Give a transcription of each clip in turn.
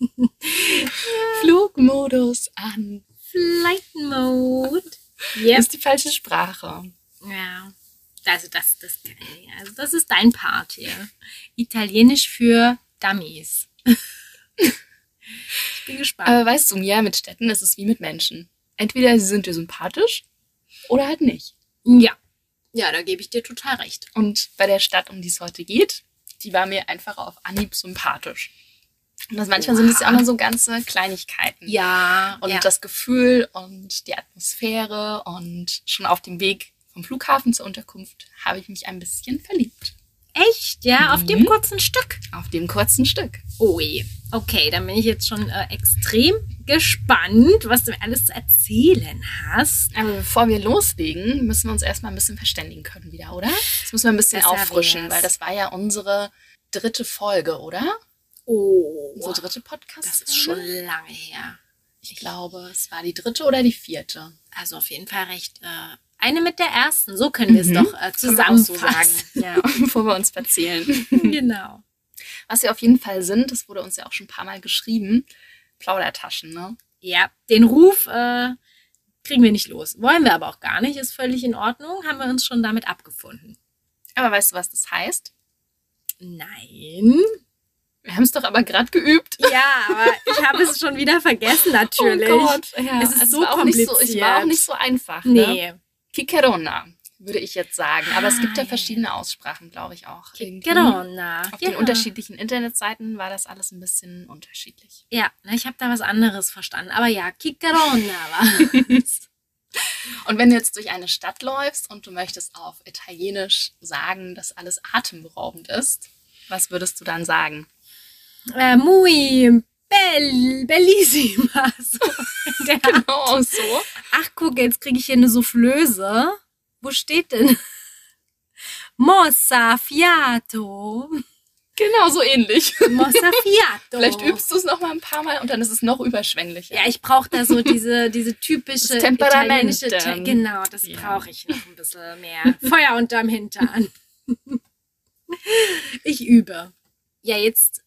Flugmodus an. Flight Mode. Das Yep. ist die falsche Sprache. Ja. Also das, das, also das ist dein Part hier. Italienisch für Dummies. ich bin gespannt. Aber weißt du, Mia, mit Städten ist es wie mit Menschen. Entweder sie sind dir sympathisch oder halt nicht. ja. Ja, da gebe ich dir total recht. Und bei der Stadt, um die es heute geht, die war mir einfach auf Anhieb sympathisch. Und das, manchmal sind es ja auch nur so ganze Kleinigkeiten. Ja. Und ja. das Gefühl und die Atmosphäre und schon auf dem Weg vom Flughafen zur Unterkunft habe ich mich ein bisschen verliebt. Echt, ja, auf dem Mhm. kurzen Stück. Auf dem kurzen Stück. Ui. Okay, dann bin ich jetzt schon äh, extrem gespannt, was du mir alles zu erzählen hast. Aber bevor wir loslegen, müssen wir uns erstmal ein bisschen verständigen können wieder, oder? Das müssen wir ein bisschen Besser auffrischen, weil das war ja unsere dritte Folge, oder? Oh, Unsere dritte Podcast. das ist schon lange her. Ich glaube, es war die dritte oder die vierte. Also auf jeden Fall recht. Äh, eine mit der ersten. So können wir es Mhm. doch äh, auch so zusammenfassen. Ja, bevor wir uns verzählen. genau. Was wir auf jeden Fall sind, das wurde uns ja auch schon ein paar Mal geschrieben, Plaudertaschen, ne? Ja, den Ruf äh, kriegen wir nicht los. Wollen wir aber auch gar nicht. Ist völlig in Ordnung. Haben wir uns schon damit abgefunden. Aber weißt du, was das heißt? Nein. Wir haben es doch aber gerade geübt. Ja, aber ich habe es schon wieder vergessen, natürlich. Oh Gott, ja. Es ist Also so war auch nicht so, es war auch kompliziert. nicht so einfach. Ne? Nee. Kikerona, würde ich jetzt sagen. Aber es gibt ja verschiedene Aussprachen, glaube ich auch. Corona. Auf ja. den unterschiedlichen Internetseiten war das alles ein bisschen unterschiedlich. Ja, na, ich habe da was anderes verstanden. Aber ja, Kikarona war. Und wenn du jetzt durch eine Stadt läufst und du möchtest auf Italienisch sagen, dass alles atemberaubend ist, was würdest du dann sagen? Äh, muy bell, bellissima. So, Genau so. ach, guck, jetzt kriege ich hier eine Soufflöse. Wo steht denn? Mossa fiato. Genau so ähnlich. Mossa fiato. Vielleicht übst du es noch mal ein paar Mal und dann ist es noch überschwänglicher. Ja, ich brauche da so diese, diese typische Das Temperament. Te Genau, das Ja. brauche ich noch ein bisschen mehr. Feuer unterm Hintern. ich übe. Ja, jetzt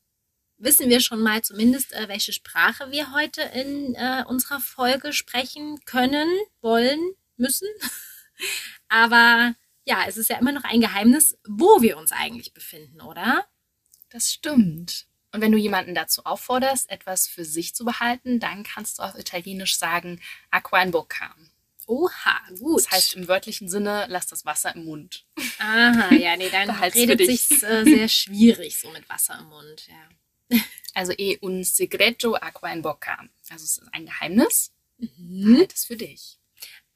wissen wir schon mal zumindest, äh, welche Sprache wir heute in äh, unserer Folge sprechen können, wollen, müssen. Aber ja, es ist ja immer noch ein Geheimnis, wo wir uns eigentlich befinden, oder? Das stimmt. Und wenn du jemanden dazu aufforderst, etwas für sich zu behalten, dann kannst du auf Italienisch sagen Acqua in bocca. Oha, gut. Das heißt im wörtlichen Sinne, lass das Wasser im Mund. Aha, ja, nee, dann redet sich's äh, sehr schwierig so mit Wasser im Mund, ja. Also e un segreto acqua in bocca. Also es ist ein Geheimnis, Mhm. halt es für dich.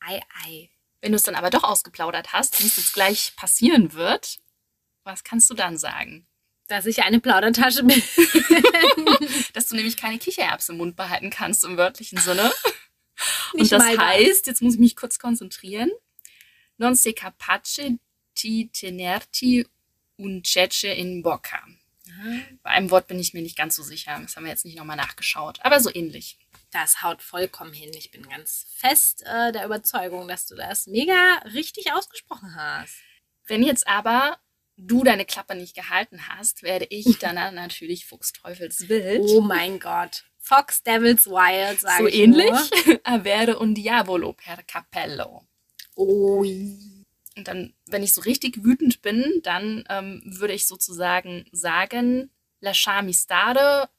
Ei, ei. Wenn du es dann aber doch ausgeplaudert hast, wie es jetzt gleich passieren wird, was kannst du dann sagen? Dass ich eine Plaudertasche bin. Dass du nämlich keine Kichererbsen im Mund behalten kannst im wörtlichen Sinne. Und Nicht das mal das. heißt, jetzt muss ich mich kurz konzentrieren, non sei capace di tenerti un cece in bocca. Bei einem Wort bin ich mir nicht ganz so sicher. Das haben wir jetzt nicht nochmal nachgeschaut. Aber so ähnlich. Das haut vollkommen hin. Ich bin ganz fest äh, der Überzeugung, dass du das mega richtig ausgesprochen hast. Wenn jetzt aber du deine Klappe nicht gehalten hast, werde ich dann natürlich Fuchsteufelswild. Oh mein Gott. Fox Devils Wild, sage so ich ähnlich. Nur. Avere un diavolo per capello. Oh. Und dann, wenn ich so richtig wütend bin, dann ähm, würde ich sozusagen sagen, lasciami stare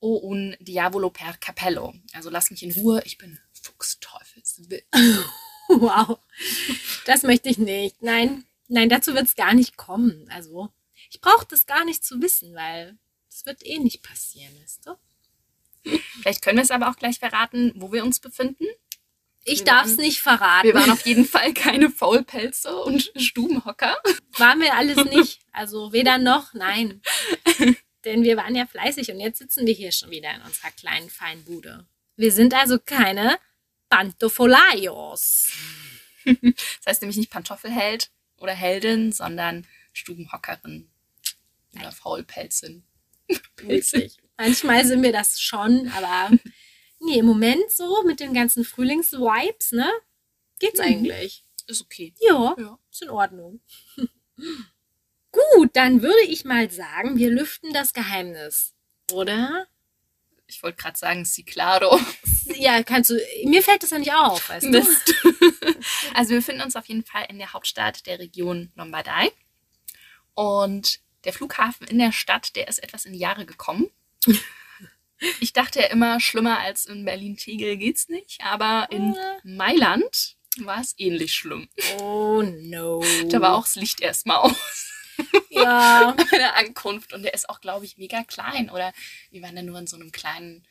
o un diavolo per capello. Also lass mich in Ruhe, ich bin Fuchsteufelswild. Wow. Das möchte ich nicht. Nein, nein, dazu wird es gar nicht kommen. Also, ich brauche das gar nicht zu wissen, weil das wird eh nicht passieren, weißt du? Vielleicht können wir es aber auch gleich verraten, wo wir uns befinden. Ich darf es nicht verraten. Wir waren auf jeden Fall keine Faulpelze und Stubenhocker. Waren wir alles nicht. Also weder noch, nein. Denn wir waren ja fleißig und jetzt sitzen wir hier schon wieder in unserer kleinen feinen Bude. Wir sind also keine Pantofolaios. Das heißt nämlich nicht Pantoffelheld oder Heldin, sondern Stubenhockerin oder Faulpelzin. Witzig. Manchmal sind wir das schon, aber nee, im Moment so mit den ganzen Frühlingsvibes, ne? Geht's Mhm. eigentlich. Ist okay. Ja, Ja. ist in Ordnung. Gut, dann würde ich mal sagen, wir lüften das Geheimnis. Oder? Ich wollte gerade sagen, si claro. Ja, kannst du. Mir fällt das ja nicht auf, weißt du? Mist. also wir befinden uns auf jeden Fall in der Hauptstadt der Region Lombardei. Und der Flughafen in der Stadt, der ist etwas in die Jahre gekommen. Ich dachte ja immer, schlimmer als in Berlin-Tegel geht's nicht, aber in Mailand war es ähnlich schlimm. Oh no. Da war auch das Licht erstmal aus Ja. bei der Ankunft und der ist auch, glaube ich, mega klein. Oder wir waren da nur in so einem kleinen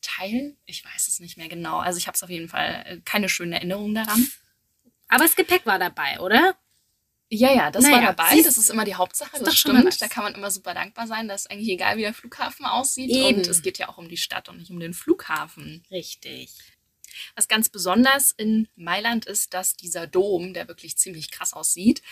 Teil. Ich weiß es nicht mehr genau. Also ich habe es auf jeden Fall äh, keine schönen Erinnerungen daran. Aber das Gepäck war dabei, oder? Ja, ja, das Naja, war dabei. siehst- Das ist immer die Hauptsache. Das mal stimmt. was. Da kann man immer super dankbar sein. dass eigentlich egal, wie der Flughafen aussieht. Eben. Und es geht ja auch um die Stadt und nicht um den Flughafen. Richtig. Was ganz besonders in Mailand ist, dass dieser Dom, der wirklich ziemlich krass aussieht,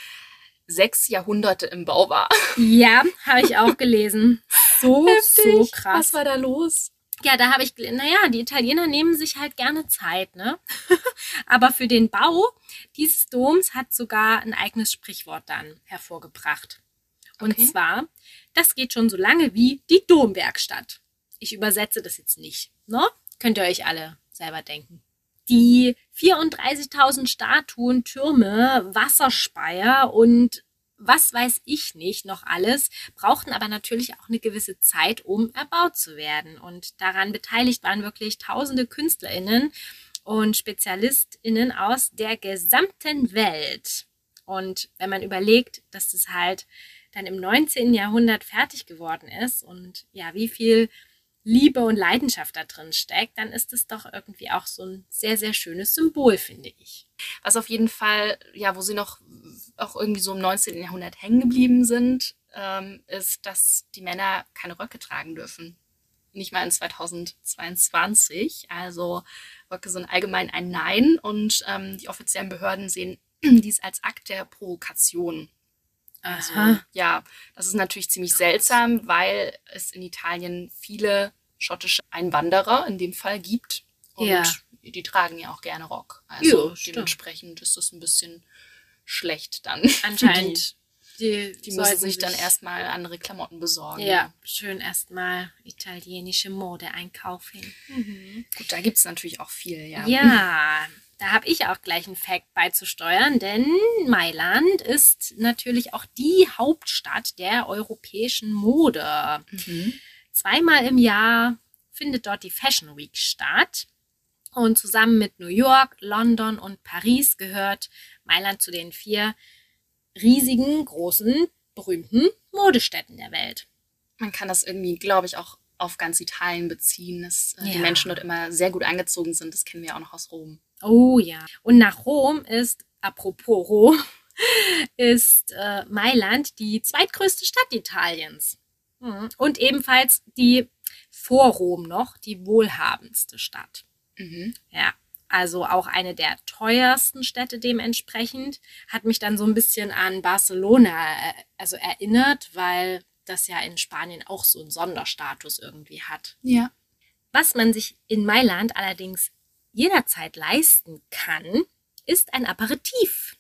sechs Jahrhunderte im Bau war. Ja, habe ich auch gelesen. So, so krass. Was war da los? Ja, da habe ich, naja, die Italiener nehmen sich halt gerne Zeit, ne? Aber für den Bau dieses Doms hat sogar ein eigenes Sprichwort dann hervorgebracht. Und Okay. zwar, das geht schon so lange wie die Domwerkstatt. Ich übersetze das jetzt nicht, ne? Könnt ihr euch alle selber denken. Die 34.000 Statuen, Türme, Wasserspeier und was weiß ich nicht noch alles, brauchten aber natürlich auch eine gewisse Zeit, um erbaut zu werden. Und daran beteiligt waren wirklich tausende KünstlerInnen und SpezialistInnen aus der gesamten Welt. Und wenn man überlegt, dass das halt dann im 19. Jahrhundert fertig geworden ist und ja, wie viel Liebe und Leidenschaft da drin steckt, dann ist es doch irgendwie auch so ein sehr, sehr schönes Symbol, finde ich. Was auf jeden Fall, ja, wo sie noch auch irgendwie so im 19. Jahrhundert hängen geblieben sind, ähm, ist, dass die Männer keine Röcke tragen dürfen. Nicht mal in 2022. Also Röcke sind allgemein ein Nein und ähm, die offiziellen Behörden sehen dies als Akt der Provokation. Also, ja, das ist natürlich ziemlich seltsam, weil es in Italien viele schottische Einwanderer in dem Fall gibt. Und Ja. die tragen ja auch gerne Rock. Also stimmt. dementsprechend ist das ein bisschen schlecht dann. Anscheinend. Die, Die, die müssen sich dann erstmal andere Klamotten besorgen. Ja, schön erstmal italienische Mode einkaufen. Gut, da gibt es natürlich auch viel, ja. Ja, da habe ich auch gleich einen Fact beizusteuern, denn Mailand ist natürlich auch die Hauptstadt der europäischen Mode. Mhm. Zweimal im Jahr findet dort die Fashion Week statt. Und zusammen mit New York, London und Paris gehört Mailand zu den vier riesigen, großen, berühmten Modestädten der Welt. Man kann das irgendwie, glaube ich, auch auf ganz Italien beziehen, dass äh, die Ja. Menschen dort immer sehr gut angezogen sind. Das kennen wir auch noch aus Rom. Oh ja. Und nach Rom ist, apropos Rom, ist äh, Mailand die zweitgrößte Stadt Italiens. Mhm. Und ebenfalls die vor Rom noch die wohlhabendste Stadt. Mhm. Ja, also auch eine der teuersten Städte dementsprechend. Hat mich dann so ein bisschen an Barcelona äh, also erinnert, weil das ja in Spanien auch so einen Sonderstatus irgendwie hat. Ja. Was man sich in Mailand allerdings jederzeit leisten kann, ist ein Aperitif.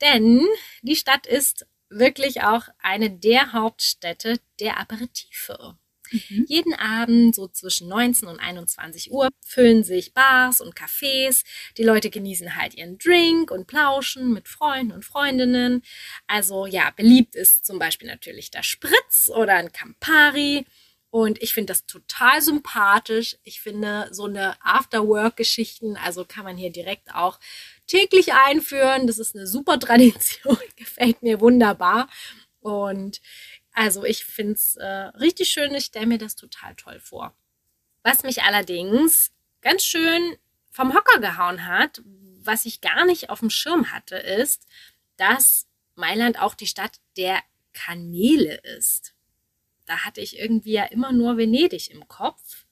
Denn die Stadt ist wirklich auch eine der Hauptstädte der Aperitive. Mhm. Jeden Abend, so zwischen 19 und 21 Uhr, füllen sich Bars und Cafés. Die Leute genießen halt ihren Drink und plauschen mit Freunden und Freundinnen. Also ja, beliebt ist zum Beispiel natürlich der Spritz oder ein Campari. Und ich finde das total sympathisch. Ich finde so eine After-Work-Geschichten, also kann man hier direkt auch täglich einführen. Das ist eine super Tradition, gefällt mir wunderbar. Und also ich finde es äh, richtig schön, ich stelle mir das total toll vor. Was mich allerdings ganz schön vom Hocker gehauen hat, was ich gar nicht auf dem Schirm hatte, ist, dass Mailand auch die Stadt der Kanäle ist. Da hatte ich irgendwie ja immer nur Venedig im Kopf.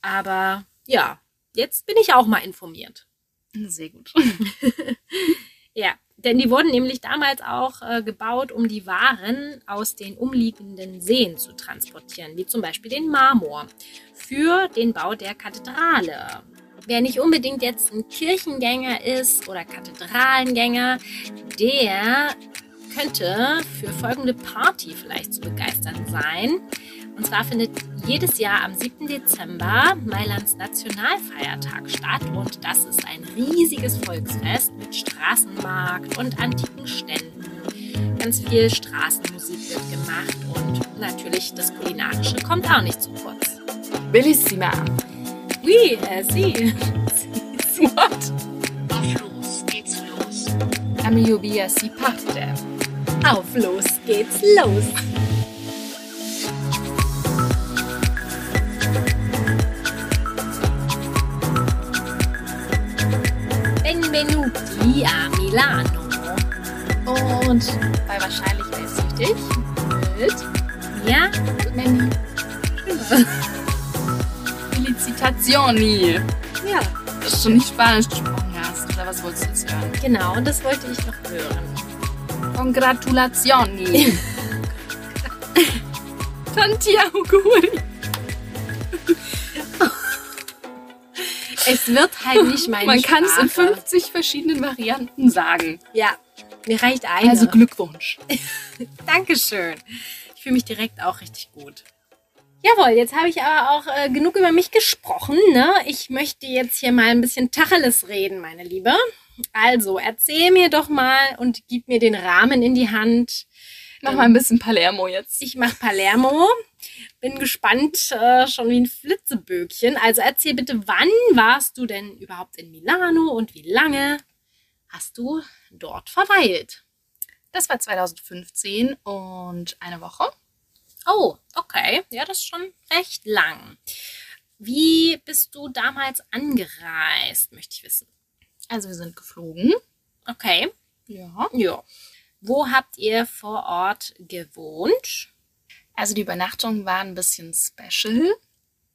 Aber ja, jetzt bin ich auch mal informiert. Sehr gut. Ja, denn die wurden nämlich damals auch äh, gebaut, um die Waren aus den umliegenden Seen zu transportieren, wie zum Beispiel den Marmor, für den Bau der Kathedrale. Wer nicht unbedingt jetzt ein Kirchengänger ist oder Kathedralengänger, der könnte für folgende Party vielleicht zu begeistern sein. Und zwar findet jedes Jahr am 7. Dezember Mailands Nationalfeiertag statt. Und das ist ein riesiges Volksfest mit Straßenmarkt und antiken Ständen. Ganz viel Straßenmusik wird gemacht und natürlich das Kulinarische kommt auch nicht zu kurz. Bellissima. Oui, äh, sie. What? Auf los geht's los. Am lluvia si parte. Auf los geht's los. Benvenuti a Milano. Und bei wahrscheinlich wer ist richtig mit Ja, Mandy. Felicitazioni. ja, Dass du nicht Spanisch gesprochen hast. Oder was wolltest du jetzt hören? genau, das wollte ich noch hören. Congratulazioni. Tanti auguri. Es wird halt nicht meine Man kann es in Sprache. 50 verschiedenen Varianten sagen. Ja, mir reicht eine. Also Glückwunsch. Dankeschön. Ich fühle mich direkt auch richtig gut. Jawohl, jetzt habe ich aber auch äh, genug über mich gesprochen. Ne? Ich möchte jetzt hier mal ein bisschen Tacheles reden, meine Liebe. Also, erzähl mir doch mal und gib mir den Rahmen in die Hand. Mach mal ein bisschen Palermo jetzt. Ich mache Palermo. Bin gespannt, äh, schon wie ein Flitzeböckchen. Also erzähl bitte, wann warst du denn überhaupt in Milano und wie lange hast du dort verweilt? Das war 2015 und eine Woche. Oh, okay. Ja, das ist schon recht lang. Wie bist du damals angereist, möchte ich wissen. Also wir sind geflogen. Okay. Ja. Ja. Wo habt ihr vor Ort gewohnt? Also die Übernachtung war ein bisschen special.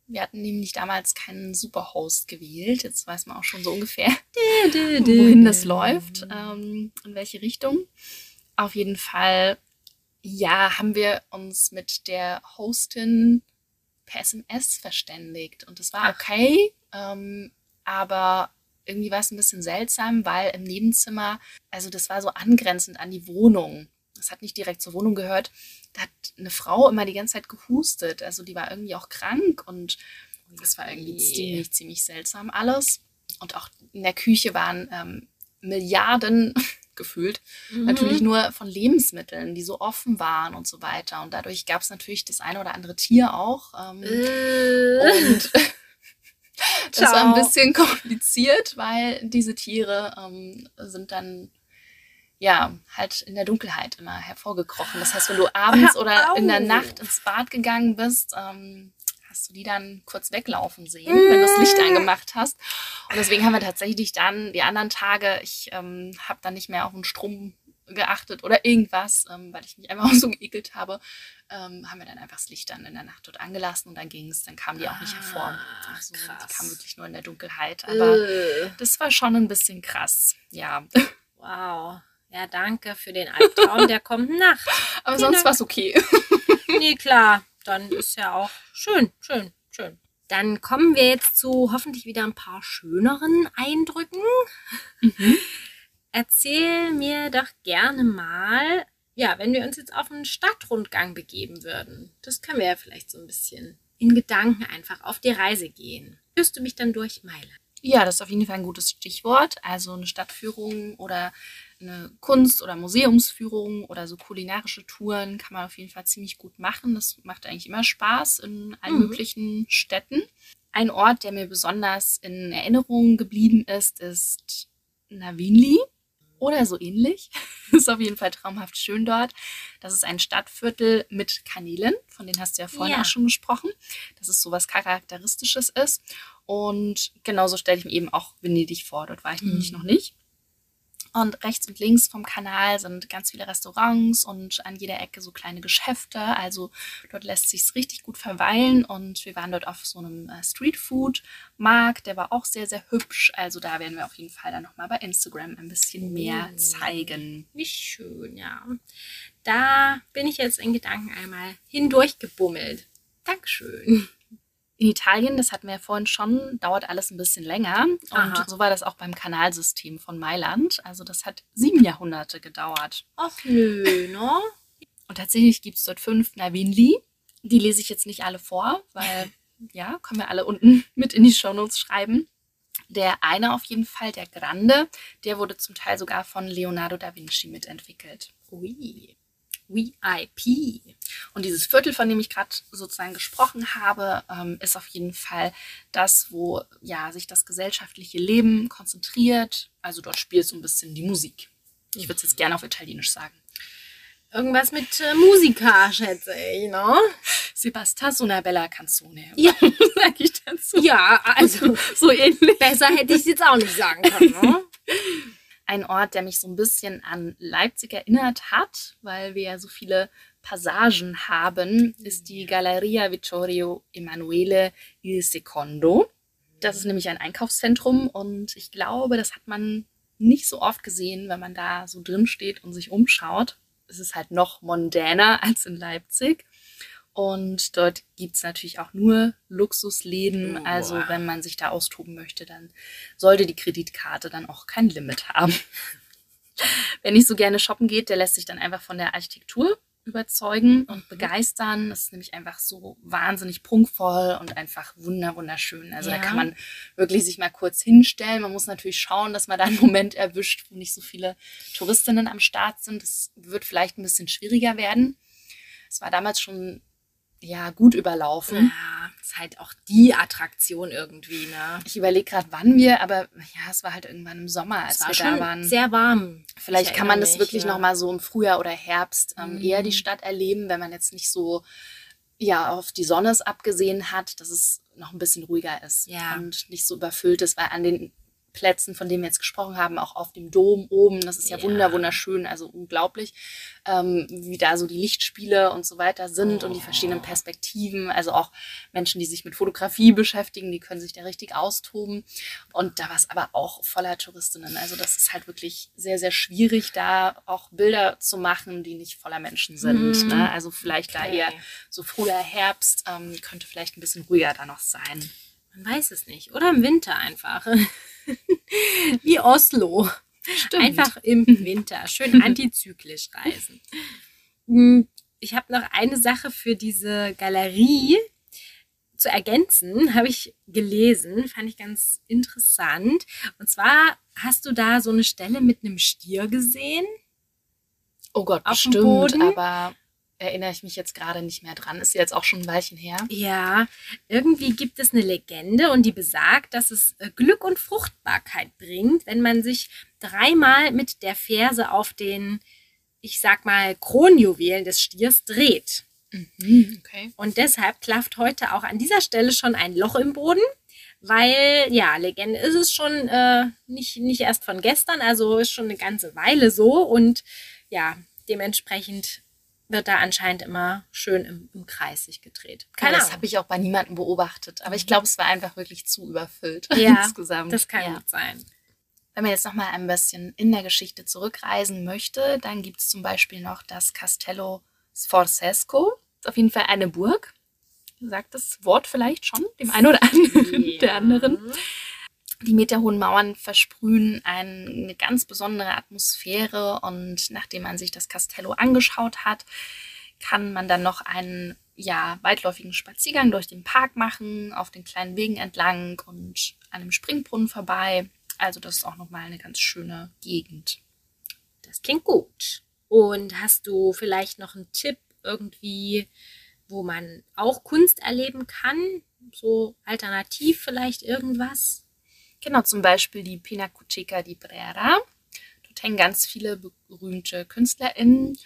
Wir hatten nämlich damals keinen Superhost gewählt. Jetzt weiß man auch schon so ungefähr, wohin das läuft, ähm, in welche Richtung. Auf jeden Fall, ja, haben wir uns mit der Hostin per SMS verständigt. Und das war okay, ähm, aber irgendwie war es ein bisschen seltsam, weil im Nebenzimmer, also das war so angrenzend an die Wohnung. Das hat nicht direkt zur Wohnung gehört. Da hat eine Frau immer die ganze Zeit gehustet. Also die war irgendwie auch krank und das war irgendwie Je. ziemlich, ziemlich seltsam alles. Und auch in der Küche waren ähm, Milliarden gefühlt Mhm. natürlich nur von Lebensmitteln, die so offen waren und so weiter. Und dadurch gab es natürlich das eine oder andere Tier auch. Ähm, Äh, und das war ein Ciao. bisschen kompliziert, weil diese Tiere ähm, sind dann ja halt in der Dunkelheit immer hervorgekrochen. Das heißt, wenn du abends oder in der. Nacht ins Bad gegangen bist, ähm, hast du die dann kurz weglaufen sehen, wenn du das Licht Mm. angemacht hast. Und deswegen haben wir tatsächlich dann die anderen Tage, ich ähm, habe dann nicht mehr auf den Strom geachtet oder irgendwas, ähm, weil ich mich einfach so geekelt habe, ähm, haben wir dann einfach das Licht dann in der Nacht dort angelassen und dann ging es, dann kamen die auch nicht hervor. Ah, Also, krass. Die kamen wirklich nur in der Dunkelheit. Aber äh, das war schon ein bisschen krass. Ja. wow. Ja, danke für den Albtraum. Der kommt nachts. Aber Vielen sonst war es okay. Nee, klar. Dann ist ja auch schön, schön, schön. Dann kommen wir jetzt zu hoffentlich wieder ein paar schöneren Eindrücken. Erzähl mir doch gerne mal, ja, wenn wir uns jetzt auf einen Stadtrundgang begeben würden. Das können wir ja vielleicht so ein bisschen in Gedanken einfach auf die Reise gehen. Führst du mich dann durch Mailand? Ja, das ist auf jeden Fall ein gutes Stichwort. Also eine Stadtführung oder eine Kunst- oder Museumsführung oder so kulinarische Touren kann man auf jeden Fall ziemlich gut machen. Das macht eigentlich immer Spaß in allen Mhm. möglichen Städten. Ein Ort, der mir besonders in Erinnerung geblieben ist, ist Navinli oder so ähnlich. ist auf jeden Fall traumhaft schön dort. Das ist ein Stadtviertel mit Kanälen, von denen hast du ja vorhin Ja. auch schon gesprochen, dass es so was Charakteristisches ist. Und genauso stelle ich mir eben auch Venedig vor. Dort war ich nämlich Mhm. noch nicht. Und rechts und links vom Kanal sind ganz viele Restaurants und an jeder Ecke so kleine Geschäfte. Also dort lässt sich's richtig gut verweilen. Und wir waren dort auf so einem äh, Streetfood-Markt. Der war auch sehr, sehr hübsch. Also da werden wir auf jeden Fall dann nochmal bei Instagram ein bisschen mehr Mhm. zeigen. Wie schön, ja. Da bin ich jetzt in Gedanken einmal hindurchgebummelt. Dankeschön. In Italien, das hatten wir ja vorhin schon, dauert alles ein bisschen länger. Und Aha. so war das auch beim Kanalsystem von Mailand. Also das hat sieben Jahrhunderte gedauert. Ach nö, ne? Und tatsächlich gibt es dort fünf Navigli. Die lese ich jetzt nicht alle vor, weil, ja, können wir alle unten mit in die Shownotes schreiben. Der eine auf jeden Fall, der Grande, der wurde zum Teil sogar von Leonardo da Vinci mitentwickelt. Ui. VIP. Und dieses Viertel, von dem ich gerade sozusagen gesprochen habe, ähm, ist auf jeden Fall das, wo ja sich das gesellschaftliche Leben konzentriert. Also dort spielt so ein bisschen die Musik. Ich würde es jetzt gerne auf Italienisch sagen. Irgendwas mit äh, Musiker, schätze ich, ne? Se basta su una bella canzone. Ja. sag ich dazu. Ja, also So ähnlich. besser hätte ich es jetzt auch nicht sagen können, ne? Ein Ort, der mich so ein bisschen an Leipzig erinnert hat, weil wir ja so viele Passagen haben, ist die Galleria Vittorio Emanuele il Secondo. Das ist nämlich ein Einkaufszentrum und ich glaube, das hat man nicht so oft gesehen, wenn man da so drin steht und sich umschaut. Es ist halt noch mondäner als in Leipzig. Und dort gibt's natürlich auch nur Luxusläden. Oh, Also wenn man sich da austoben möchte, dann sollte die Kreditkarte dann auch kein Limit haben. Wer nicht so gerne shoppen geht, der lässt sich dann einfach von der Architektur überzeugen und begeistern. Das ist nämlich einfach so wahnsinnig prunkvoll und einfach wunder wunderschön. Also Ja. da kann man wirklich sich mal kurz hinstellen. Man muss natürlich schauen, dass man da einen Moment erwischt, wo nicht so viele Touristinnen am Start sind. Das wird vielleicht ein bisschen schwieriger werden. Es war damals schon ja gut überlaufen. Ja, ist halt auch die Attraktion irgendwie, ne? Ich überlege gerade, wann wir, aber ja, es war halt irgendwann im Sommer, als Es war wir schon da waren. sehr warm. Vielleicht Ich kann man das mich, wirklich ja. noch mal so im Frühjahr oder Herbst ähm, Mhm. eher die Stadt erleben, wenn man jetzt nicht so ja auf die Sonne es abgesehen hat, dass es noch ein bisschen ruhiger ist Ja. und nicht so überfüllt ist, weil an den Plätzen, von denen wir jetzt gesprochen haben, auch auf dem Dom oben, das ist ja, Ja. wunder wunderschön, also unglaublich, ähm, wie da so die Lichtspiele und so weiter sind und die verschiedenen Perspektiven, also auch Menschen, die sich mit Fotografie beschäftigen, die können sich da richtig austoben und da war es aber auch voller Touristinnen. Also das ist halt wirklich sehr, sehr schwierig, da auch Bilder zu machen, die nicht voller Menschen sind. Mhm. Ne? Also vielleicht da Okay. eher so früher Herbst ähm, könnte vielleicht ein bisschen ruhiger da noch sein. Man weiß es nicht. Oder im Winter einfach. Wie Oslo. Stimmt. Einfach im Winter. Schön antizyklisch reisen. Hm, Ich habe noch eine Sache für diese Galerie zu ergänzen, habe ich gelesen, fand ich ganz interessant. Und zwar hast du da so eine Stelle mit einem Stier gesehen. Oh Gott, auf bestimmt, aber erinnere ich mich jetzt gerade nicht mehr dran. Ist jetzt auch schon ein Weilchen her. Ja, irgendwie gibt es eine Legende und die besagt, dass es äh, Glück und Fruchtbarkeit bringt, wenn man sich dreimal mit der Ferse auf den, ich sag mal, Kronjuwelen des Stiers dreht. Okay. Und deshalb klafft heute auch an dieser Stelle schon ein Loch im Boden, weil, ja, Legende ist es schon äh, nicht, nicht erst von gestern, also ist schon eine ganze Weile so und ja, dementsprechend wird da anscheinend immer schön im, im Kreis sich gedreht. Keine das habe ich auch bei niemandem beobachtet. Aber ich glaube, es war einfach wirklich zu überfüllt Ja, insgesamt. Das kann ja. gut sein. Wenn man jetzt noch mal ein bisschen in der Geschichte zurückreisen möchte, dann gibt es zum Beispiel noch das Castello Sforzesco. Ist auf jeden Fall eine Burg. Sagt das Wort vielleicht schon dem einen oder anderen der anderen. Die meterhohen Mauern versprühen ein- eine ganz besondere Atmosphäre und nachdem man sich das Castello angeschaut hat, kann man dann noch einen ja, weitläufigen Spaziergang durch den Park machen, auf den kleinen Wegen entlang und an einem Springbrunnen vorbei. Also das ist auch nochmal eine ganz schöne Gegend. Das klingt gut. Und hast du vielleicht noch einen Tipp irgendwie, wo man auch Kunst erleben kann? So alternativ vielleicht irgendwas? Genau, zum Beispiel die Pinacoteca di Brera. Dort hängen ganz viele berühmte KünstlerInnen.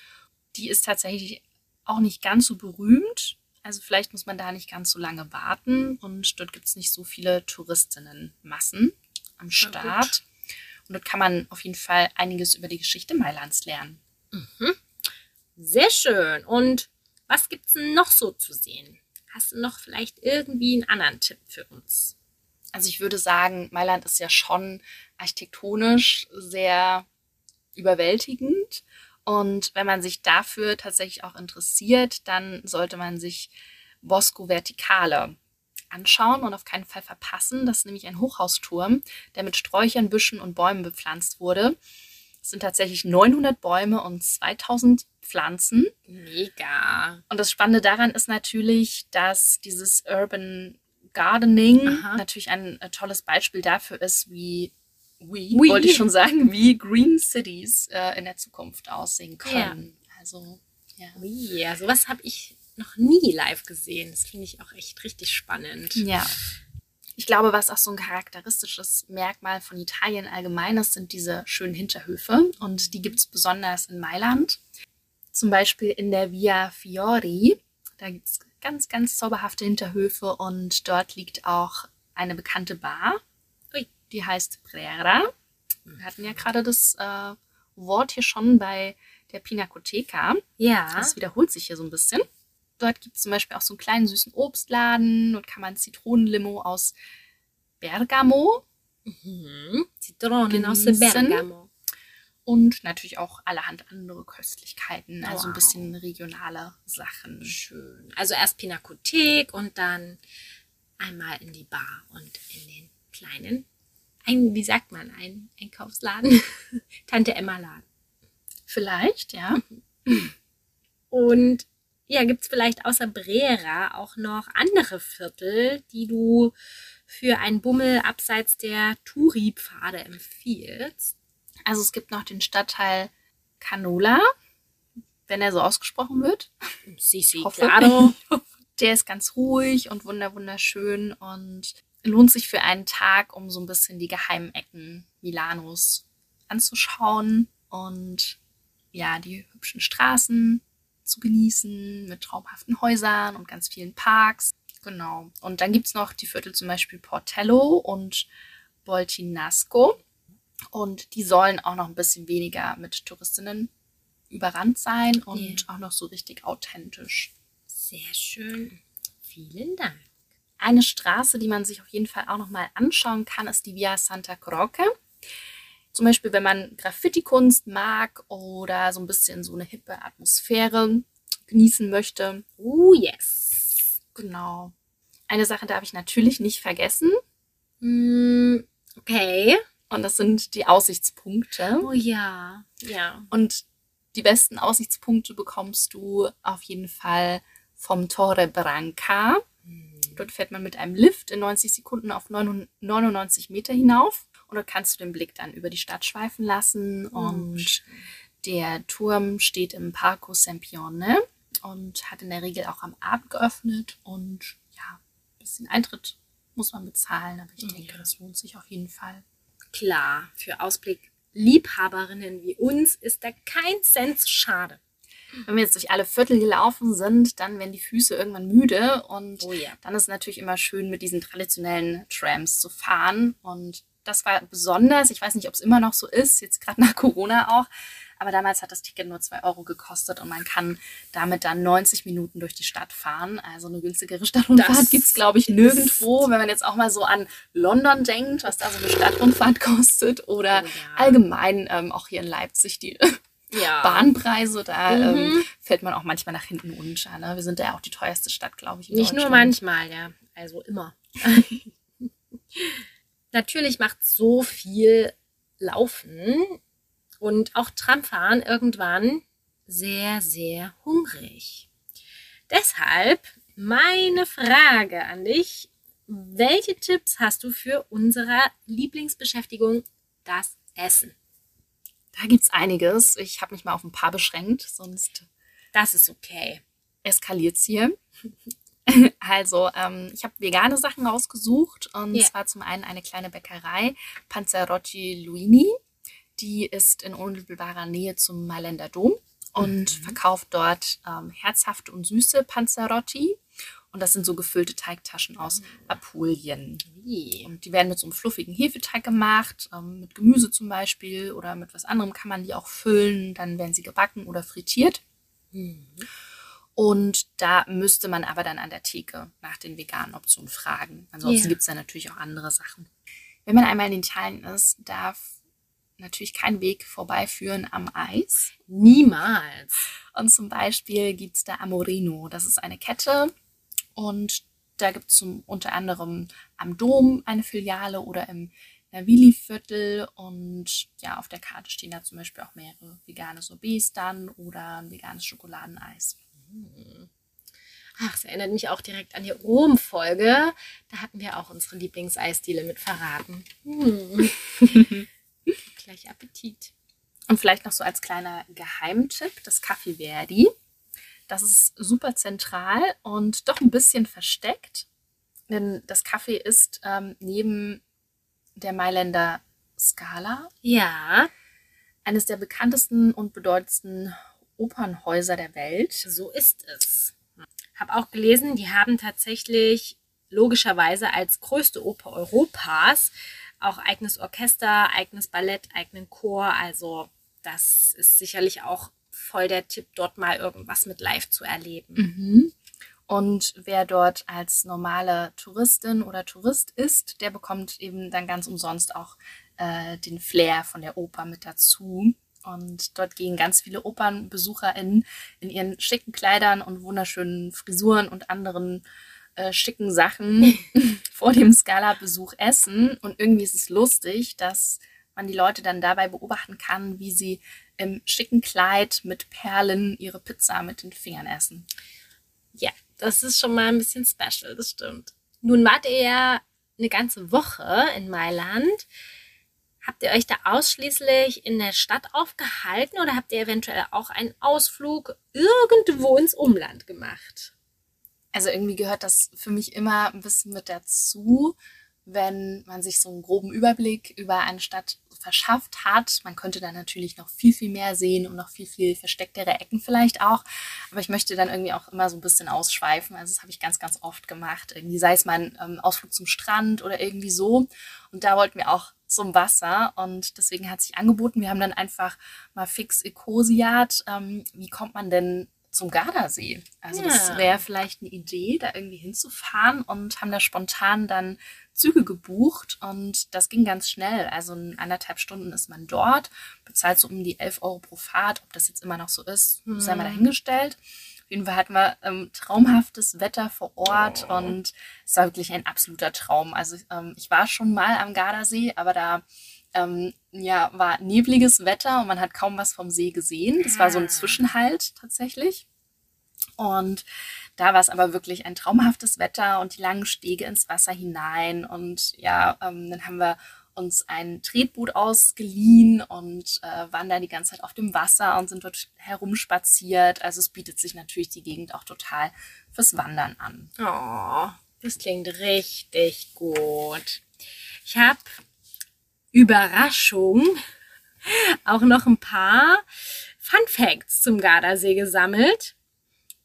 Die ist tatsächlich auch nicht ganz so berühmt. Also vielleicht muss man da nicht ganz so lange warten. Und dort gibt es nicht so viele Touristinnenmassen am Start. Und dort kann man auf jeden Fall einiges über die Geschichte Mailands lernen. Sehr schön. Und was gibt's denn noch so zu sehen? Hast du noch vielleicht irgendwie einen anderen Tipp für uns? Also ich würde sagen, Mailand ist ja schon architektonisch sehr überwältigend. Und wenn man sich dafür tatsächlich auch interessiert, dann sollte man sich Bosco Verticale anschauen und auf keinen Fall verpassen. Das ist nämlich ein Hochhausturm, der mit Sträuchern, Büschen und Bäumen bepflanzt wurde. Es sind tatsächlich 900 Bäume und 2000 Pflanzen. Mega. Und das Spannende daran ist natürlich, dass dieses Urban Gardening Aha. natürlich ein äh, tolles Beispiel dafür ist, wie, wie Oui. wollte ich schon sagen, wie Green Cities äh, in der Zukunft aussehen können. Also, ja. Ui, ja, sowas habe ich noch nie live gesehen. Das finde ich auch echt richtig spannend. Ja. Ich glaube, was auch so ein charakteristisches Merkmal von Italien allgemein ist, sind diese schönen Hinterhöfe. Und die gibt es besonders in Mailand. Zum Beispiel in der Via Fiori. Da gibt es ganz, ganz zauberhafte Hinterhöfe und dort liegt auch eine bekannte Bar. Die heißt Prera. Wir hatten ja gerade das äh, Wort hier schon bei der Pinacoteca. Ja. Das wiederholt sich hier so ein bisschen. Dort gibt es zum Beispiel auch so einen kleinen süßen Obstladen und kann man Zitronenlimo aus Bergamo Mhm. Zitronen aus. Bergamo. Und natürlich auch allerhand andere Köstlichkeiten, also ein Wow. bisschen regionale Sachen. Schön. Also erst Pinakothek und dann einmal in die Bar und in den kleinen, ein, wie sagt man, ein Einkaufsladen? Tante Emma Laden. Vielleicht, ja. Und ja, gibt es vielleicht außer Brera auch noch andere Viertel, die du für einen Bummel abseits der Touri-Pfade empfiehlst? Also es gibt noch den Stadtteil Canola, wenn er so ausgesprochen wird. Si, hoffe. claro. Der ist ganz ruhig und wunder wunderschön und lohnt sich für einen Tag, um so ein bisschen die geheimen Ecken Milanos anzuschauen und ja, die hübschen Straßen zu genießen mit traumhaften Häusern und ganz vielen Parks. Genau. Und dann gibt's noch die Viertel zum Beispiel Portello und Boltinasco. Und die sollen auch noch ein bisschen weniger mit Touristinnen überrannt sein und Ja. auch noch so richtig authentisch. Sehr schön. Vielen Dank. Eine Straße, die man sich auf jeden Fall auch noch mal anschauen kann, ist die Via Santa Croce. Zum Beispiel, wenn man Graffiti-Kunst mag oder so ein bisschen so eine hippe Atmosphäre genießen möchte. Oh, yes. Genau. Eine Sache darf ich natürlich nicht vergessen Mm, okay. Und das sind die Aussichtspunkte. Oh ja. Ja. Und die besten Aussichtspunkte bekommst du auf jeden Fall vom Torre Branca. Dort fährt man mit einem Lift in 90 Sekunden auf 99 Meter hinauf. Und dort kannst du den Blick dann über die Stadt schweifen lassen. Und der Turm steht im Parco Sempione und hat in der Regel auch am Abend geöffnet. Und ja, ein bisschen Eintritt muss man bezahlen, aber ich denke, Ja. das lohnt sich auf jeden Fall. Klar, für Ausblick-Liebhaberinnen wie uns ist da kein Cent zu schade. Wenn wir jetzt durch alle Viertel gelaufen sind, dann werden die Füße irgendwann müde und Oh ja. dann ist es natürlich immer schön, mit diesen traditionellen Trams zu fahren. Und das war besonders, ich weiß nicht, ob es immer noch so ist, jetzt gerade nach Corona auch, aber damals hat das Ticket nur 2 Euro gekostet und man kann damit dann 90 Minuten durch die Stadt fahren. Also eine günstigere Stadtrundfahrt gibt es, glaube ich, nirgendwo. Wenn man jetzt auch mal so an London denkt, was da so eine Stadtrundfahrt kostet oder Oh ja. allgemein ähm, auch hier in Leipzig die Ja. Bahnpreise, da Mhm. ähm, fällt man auch manchmal nach hinten unter. Ne? Wir sind ja auch die teuerste Stadt, glaube ich. Nicht nur manchmal, ja. Also immer. Natürlich macht so viel Laufen und auch Tramfahren irgendwann sehr, sehr hungrig. Deshalb meine Frage an dich. Welche Tipps hast du für unsere Lieblingsbeschäftigung, das Essen? Da gibt's einiges. Ich habe mich mal auf ein paar beschränkt, sonst Das ist okay. eskaliert's hier. Also, ähm, ich habe vegane Sachen rausgesucht und Ja. zwar zum einen eine kleine Bäckerei, Panzerotti Luini. Die ist in unmittelbarer Nähe zum Mailänder Dom und verkauft dort ähm, herzhafte und süße Panzerotti. Und das sind so gefüllte Teigtaschen aus Apulien. Wie? Und die werden mit so einem fluffigen Hefeteig gemacht, ähm, mit Gemüse zum Beispiel oder mit was anderem kann man die auch füllen. Dann werden sie gebacken oder frittiert. Und da müsste man aber dann an der Theke nach den veganen Optionen fragen. Ansonsten Ja. gibt es da natürlich auch andere Sachen. Wenn man einmal in Italien ist, darf natürlich kein Weg vorbeiführen am Eis. Niemals. Und zum Beispiel gibt es da Amorino. Das ist eine Kette und da gibt es unter anderem am Dom eine Filiale oder im Navili-Viertel und ja, auf der Karte stehen da zum Beispiel auch mehrere vegane Sorbets dann oder ein veganes Schokoladeneis. Ach, es erinnert mich auch direkt an die Rom-Folge. Da hatten wir auch unsere Lieblingseisdiele mit verraten. Hm. Gleich Appetit. Und vielleicht noch so als kleiner Geheimtipp, das Café Verdi. Das ist super zentral und doch ein bisschen versteckt. Denn das Café ist ähm, neben der Mailänder Scala Ja, eines der bekanntesten und bedeutendsten Opernhäuser der Welt. so ist es. Hab auch gelesen, die haben tatsächlich logischerweise als größte Oper Europas auch eigenes Orchester, eigenes Ballett, eigenen Chor. Also das ist sicherlich auch voll der Tipp, dort mal irgendwas mit live zu erleben. Mhm. Und wer dort als normale Touristin oder Tourist ist, der bekommt eben dann ganz umsonst auch äh, den Flair von der Oper mit dazu. Und dort gehen ganz viele OpernbesucherInnen in ihren schicken Kleidern und wunderschönen Frisuren und anderen äh, schicken Sachen vor dem Scala-Besuch essen. Und irgendwie ist es lustig, dass man die Leute dann dabei beobachten kann, wie sie im schicken Kleid mit Perlen ihre Pizza mit den Fingern essen. Ja, das ist schon mal ein bisschen special, das stimmt. Nun wart ihr ja eine ganze Woche in Mailand. Habt ihr euch da ausschließlich in der Stadt aufgehalten oder habt ihr eventuell auch einen Ausflug irgendwo ins Umland gemacht? Also irgendwie gehört das für mich immer ein bisschen mit dazu, wenn man sich so einen groben Überblick über eine Stadt verschafft hat. Man könnte dann natürlich noch viel, viel mehr sehen und noch viel, viel verstecktere Ecken vielleicht auch. Aber ich möchte dann irgendwie auch immer so ein bisschen ausschweifen. Also das habe ich ganz, ganz oft gemacht. Irgendwie sei es mal ein ähm, Ausflug zum Strand oder irgendwie so. Und da wollten wir auch zum Wasser und deswegen hat sich angeboten, wir haben dann einfach mal fix Ecosiat. Ähm, wie kommt man denn zum Gardasee? Also das Ja. wäre vielleicht eine Idee, da irgendwie hinzufahren und haben da spontan dann Züge gebucht und das ging ganz schnell. Also in anderthalb Stunden ist man dort, bezahlt so um die 11 Euro pro Fahrt. Ob das jetzt immer noch so ist, sei mal dahingestellt. Auf jeden Fall hatten wir ähm, traumhaftes Wetter vor Ort und es war wirklich ein absoluter Traum. Also ähm, ich war schon mal am Gardasee, aber da ähm, ja, war nebliges Wetter und man hat kaum was vom See gesehen. Das war so ein Ah. Zwischenhalt tatsächlich. Und da war es aber wirklich ein traumhaftes Wetter und die langen Stege ins Wasser hinein. Und ja, ähm, dann haben wir uns ein Tretboot ausgeliehen und äh, waren da die ganze Zeit auf dem Wasser und sind dort herumspaziert. Also es bietet sich natürlich die Gegend auch total fürs Wandern an. Oh, das klingt richtig gut. Ich habe Überraschung auch noch ein paar Fun Facts zum Gardasee gesammelt.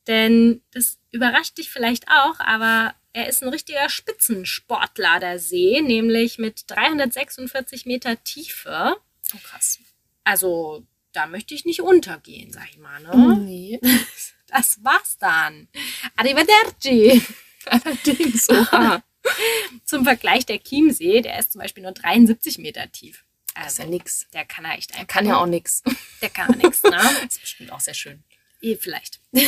Denn das überrascht dich vielleicht auch, aber er ist ein richtiger Spitzensportler, der See, nämlich mit 346 Meter Tiefe. Oh, krass. Also, da möchte ich nicht untergehen, sag ich mal. Ne? Nee. Das war's dann. Arrivederci. Allerdings, oha. Zum Vergleich der Chiemsee, der ist zum Beispiel nur 73 Meter tief. Das ist ja Also, nix. der kann er echt einfach. kann ja auch nix. Der kann nichts, ne? Das ist bestimmt auch sehr schön. Eh, Vielleicht.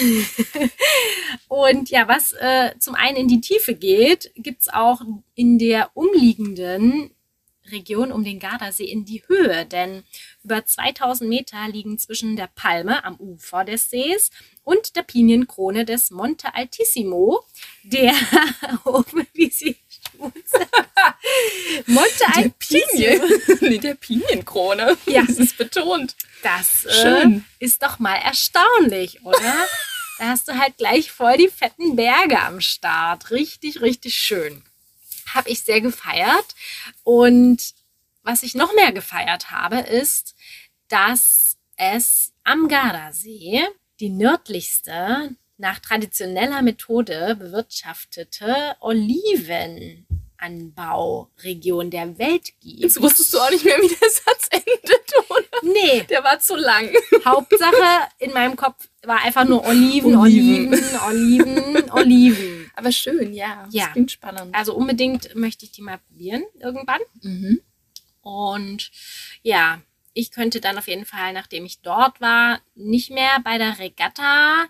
Und ja, was äh, zum einen in die Tiefe geht, gibt's auch in der umliegenden Region um den Gardasee in die Höhe. Denn über 2000 Meter liegen zwischen der Palme am Ufer des Sees und der Pinienkrone des Monte Altissimo, der oben, wie sie. Monte Altissimo. nee, der Pinienkrone. Ja. Das ist betont. Das äh, ist doch mal erstaunlich, oder? da hast du halt gleich voll die fetten Berge am Start. Richtig, richtig schön. Habe ich sehr gefeiert. Und was ich noch mehr gefeiert habe, ist, dass es am Gardasee die nördlichste, nach traditioneller Methode bewirtschaftete Olivenanbauregion der Welt gibt. Jetzt wusstest du auch nicht mehr, wie der Satz endet, oder? Nee, Der war zu lang. Hauptsache in meinem Kopf war einfach nur Oliven, Oliven. Oliven, Oliven, Oliven. Aber schön, ja. Ja. Das klingt spannend. Also unbedingt möchte ich die mal probieren irgendwann. Mhm. Und ja, ich könnte dann auf jeden Fall, nachdem ich dort war, nicht mehr bei der Regatta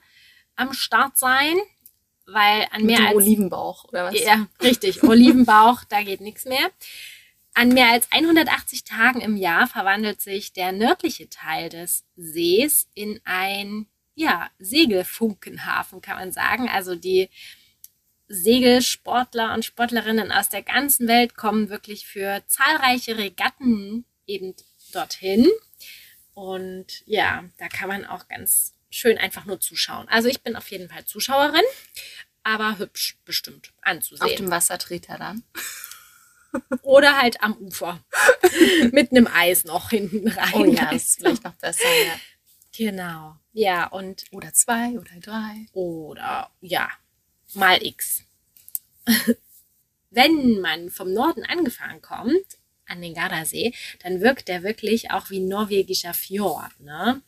am Start sein, weil an Mit mehr als Olivenbauch, oder was? ja, richtig, Olivenbauch, da geht nichts mehr. An mehr als 180 Tagen im Jahr verwandelt sich der nördliche Teil des Sees in ein ja, Segelfunkenhafen, kann man sagen. Also die Segelsportler und Sportlerinnen aus der ganzen Welt kommen wirklich für zahlreiche Regatten eben dorthin. Und ja, da kann man auch ganz schön einfach nur zuschauen. Also ich bin auf jeden Fall Zuschauerin, aber hübsch bestimmt anzusehen. Auf dem Wassertreter dann. Oder halt am Ufer. Mit einem Eis noch hinten rein. Oh ja, das ist vielleicht noch besser. Ja. Genau. Ja, und Oder zwei oder drei. oder ja, mal X. Wenn man vom Norden angefahren kommt, an den Gardasee, dann wirkt der wirklich auch wie norwegischer Fjord. Ne?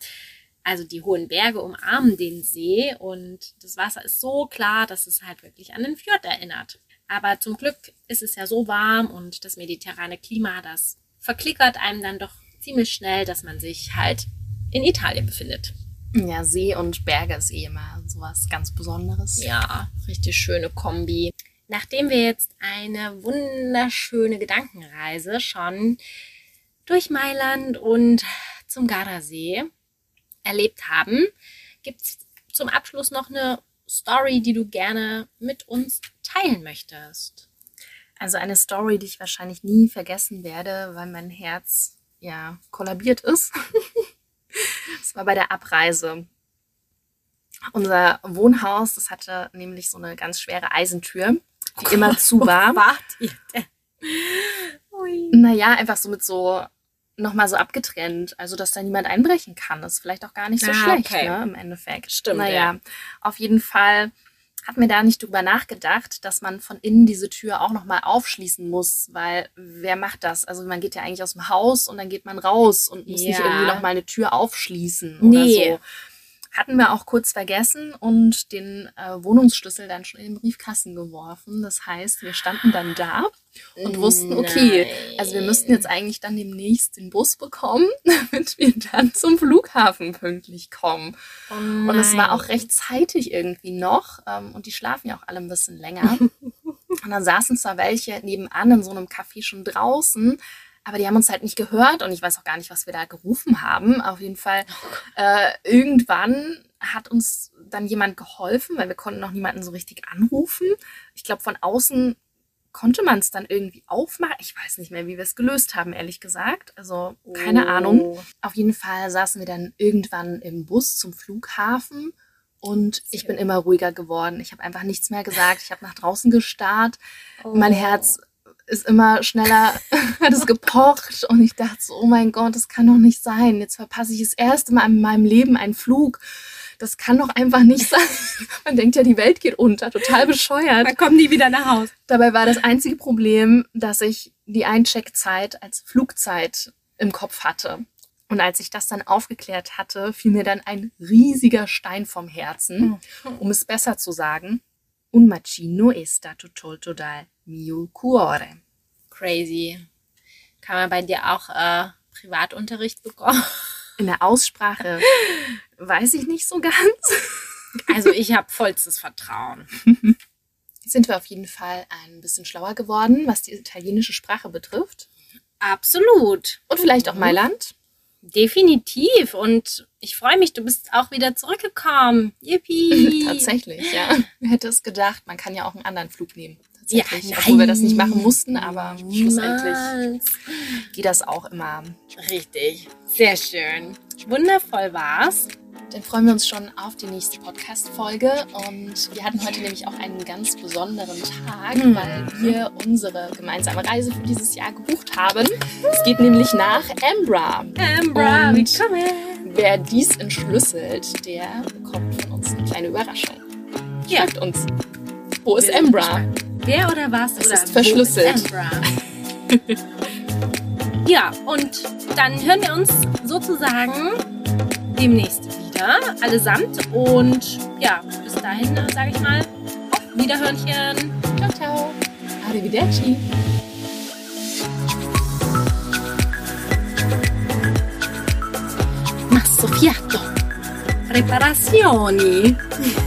Also die hohen Berge umarmen den See und das Wasser ist so klar, dass es halt wirklich an den Fjord erinnert. Aber zum Glück ist es ja so warm und das mediterrane Klima, das verklickert einem dann doch ziemlich schnell, dass man sich halt in Italien befindet. Ja, See und Berge ist eh immer sowas ganz Besonderes. Ja, richtig schöne Kombi. Nachdem wir jetzt eine wunderschöne Gedankenreise schon durch Mailand und zum Gardasee erlebt haben, gibt's zum Abschluss noch eine Story, die du gerne mit uns teilen möchtest. Also eine Story, die ich wahrscheinlich nie vergessen werde, weil mein Herz ja kollabiert ist. Das war bei der Abreise. Unser Wohnhaus, das hatte nämlich so eine ganz schwere Eisentür, die immer zu war. Wart ihr denn? Ui. Naja, einfach so mit so nochmal so abgetrennt, also dass da niemand einbrechen kann. Das ist vielleicht auch gar nicht so Ah, schlecht, okay. ne, im Endeffekt. Stimmt, Naja, auf jeden Fall hat mir da nicht drüber nachgedacht, dass man von innen diese Tür auch nochmal aufschließen muss, weil wer macht das? Also man geht ja eigentlich aus dem Haus und dann geht man raus und muss nicht Ja. irgendwie nochmal eine Tür aufschließen Nee. oder so. Hatten wir auch kurz vergessen und den äh, Wohnungsschlüssel dann schon in den Briefkasten geworfen. Das heißt, wir standen dann da und wussten, okay, Nein. also wir müssten jetzt eigentlich dann demnächst den Bus bekommen, damit wir dann zum Flughafen pünktlich kommen. Oh Und es war auch recht zeitig irgendwie noch. ähm, Und die schlafen ja auch alle ein bisschen länger. Und dann saßen zwar welche nebenan in so einem Café schon draußen, aber die haben uns halt nicht gehört und ich weiß auch gar nicht, was wir da gerufen haben. Auf jeden Fall, äh, irgendwann hat uns dann jemand geholfen, weil wir konnten noch niemanden so richtig anrufen. Ich glaube, von außen konnte man es dann irgendwie aufmachen. Ich weiß nicht mehr, wie wir es gelöst haben, ehrlich gesagt. Also keine Oh. Ahnung. Auf jeden Fall saßen wir dann irgendwann im Bus zum Flughafen und ich bin immer ruhiger geworden. Ich habe einfach nichts mehr gesagt. Ich habe nach draußen gestarrt. Mein Oh. Herz ist immer schneller, hat es gepocht und ich dachte so, oh mein Gott, das kann doch nicht sein. Jetzt verpasse ich das erste Mal in meinem Leben einen Flug. Das kann doch einfach nicht sein. Man denkt ja, die Welt geht unter. Total bescheuert. Dann kommen die wieder nach Hause. Dabei war das einzige Problem, dass ich die Eincheckzeit als Flugzeit im Kopf hatte. Und als ich das dann aufgeklärt hatte, fiel mir dann ein riesiger Stein vom Herzen, um es besser zu sagen. Un macino è stato tolto dal mio cuore. Crazy. Kann man bei dir auch äh, Privatunterricht bekommen? In der Aussprache weiß ich nicht so ganz. Also ich habe vollstes Vertrauen. Sind wir auf jeden Fall ein bisschen schlauer geworden, was die italienische Sprache betrifft. Absolut. Und vielleicht auch Mailand. Definitiv. Und ich freue mich, du bist auch wieder zurückgekommen. Yippie. Tatsächlich, ja. Wer hätte es gedacht? Man kann ja auch einen anderen Flug nehmen. Ja, Tatsächlich. Obwohl wir das nicht machen mussten, aber schlussendlich Niemals. geht das auch immer. Richtig. Sehr schön. Wundervoll war's. Dann freuen wir uns schon auf die nächste Podcast-Folge. Und wir hatten heute nämlich auch einen ganz besonderen Tag, Mhm. weil wir unsere gemeinsame Reise für dieses Jahr gebucht haben. Es geht nämlich nach Ambra. Ambra, Und- willkommen. Wer dies entschlüsselt, der bekommt von uns eine kleine Überraschung. Ja. Sagt uns, wo ist Ambra? Wer oder was? Es oder ist verschlüsselt. Ist? ja, und dann hören wir uns sozusagen demnächst wieder, allesamt. Und ja, bis dahin sage ich mal, auf Wiederhörnchen. Ciao, ciao. Arrivederci. Massofiato. Reparazioni.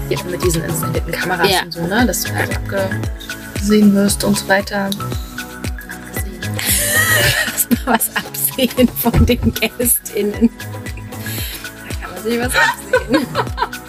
Ja, mit diesen installierten Kameras Ja. und so, ne? Dass du halt abgesehen wirst und so weiter. Abgesehen. Erstmal was absehen von den GästInnen. Da kann man sich was absehen.